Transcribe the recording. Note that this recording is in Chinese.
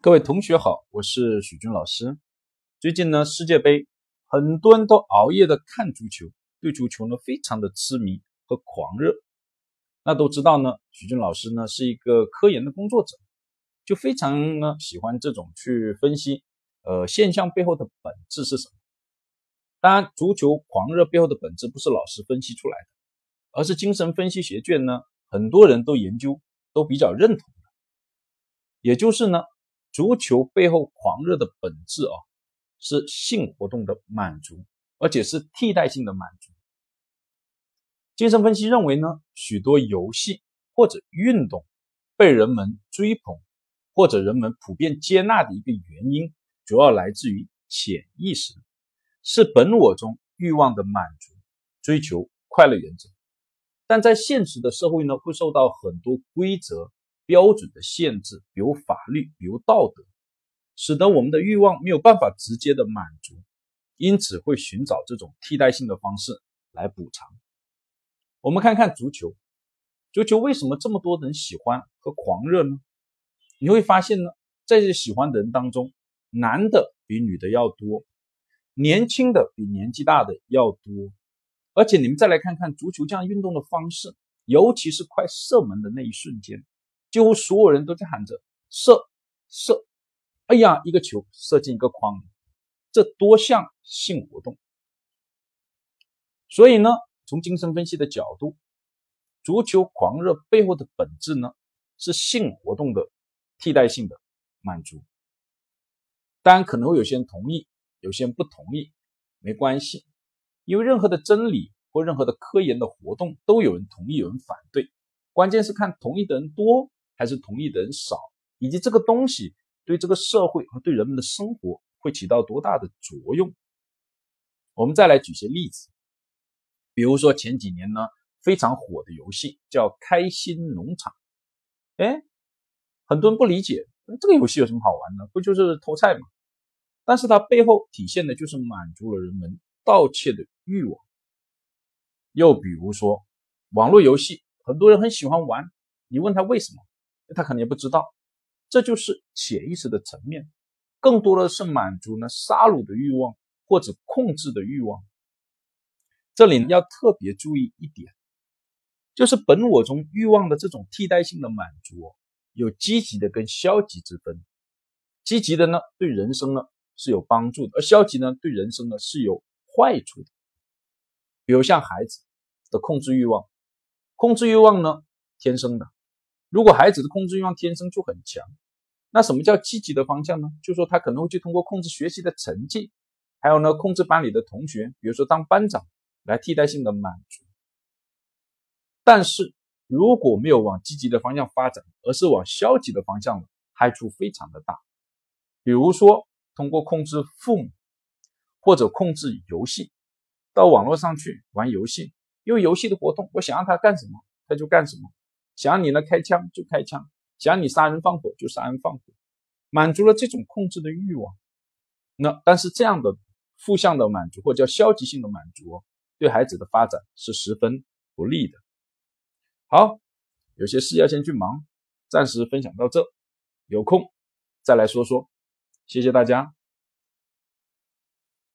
各位同学好，我是许军老师。最近呢，世界杯很多人都熬夜的看足球，对足球呢非常的痴迷和狂热。那都知道呢，许军老师呢是一个科研的工作者，就非常呢喜欢这种去分析，呃，现象背后的本质是什么。当然，足球狂热背后的本质不是老师分析出来的，而是精神分析学卷呢很多人都研究，都比较认同的，也就是呢。足球背后狂热的本质啊，是性活动的满足，而且是替代性的满足。精神分析认为呢，许多游戏或者运动被人们追捧或者人们普遍接纳的一个原因，主要来自于潜意识，是本我中欲望的满足、追求快乐原则。但在现实的社会呢，会受到很多规则。标准的限制，比如法律，比如道德，使得我们的欲望没有办法直接的满足，因此会寻找这种替代性的方式来补偿。我们看看足球，足球为什么这么多人喜欢和狂热呢？你会发现呢，在这喜欢的人当中，男的比女的要多，年轻的比年纪大的要多，而且你们再来看看足球这样运动的方式，尤其是快射门的那一瞬间。几乎所有人都在喊着射射，哎呀，一个球射进一个框，这多像性活动。所以呢，从精神分析的角度，足球狂热背后的本质呢，是性活动的替代性的满足。当然，可能会有些人同意，有些人不同意，没关系，因为任何的真理或任何的科研的活动，都有人同意，有人反对，关键是看同意的人多。还是同意的人少，以及这个东西对这个社会和对人们的生活会起到多大的作用？我们再来举些例子，比如说前几年呢非常火的游戏叫《开心农场》，哎，很多人不理解这个游戏有什么好玩的，不就是偷菜吗？但是它背后体现的就是满足了人们盗窃的欲望。又比如说网络游戏，很多人很喜欢玩，你问他为什么？他可能也不知道，这就是潜意识的层面，更多的是满足呢杀戮的欲望或者控制的欲望。这里要特别注意一点，就是本我中欲望的这种替代性的满足，有积极的跟消极之分。积极的呢，对人生呢是有帮助的，而消极呢，对人生呢是有坏处的。比如像孩子的控制欲望，控制欲望呢天生的。如果孩子的控制欲望天生就很强，那什么叫积极的方向呢？就说他可能会去通过控制学习的成绩，还有呢控制班里的同学，比如说当班长来替代性的满足。但是如果没有往积极的方向发展，而是往消极的方向了害处非常的大。比如说通过控制父母或者控制游戏，到网络上去玩游戏，因为游戏的活动，我想让他干什么他就干什么。想让你呢开枪就开枪，想让你杀人放火就杀人放火，满足了这种控制的欲望。那但是这样的负向的满足或叫消极性的满足，对孩子的发展是十分不利的。好，有些事要先去忙，暂时分享到这，有空再来说说。谢谢大家。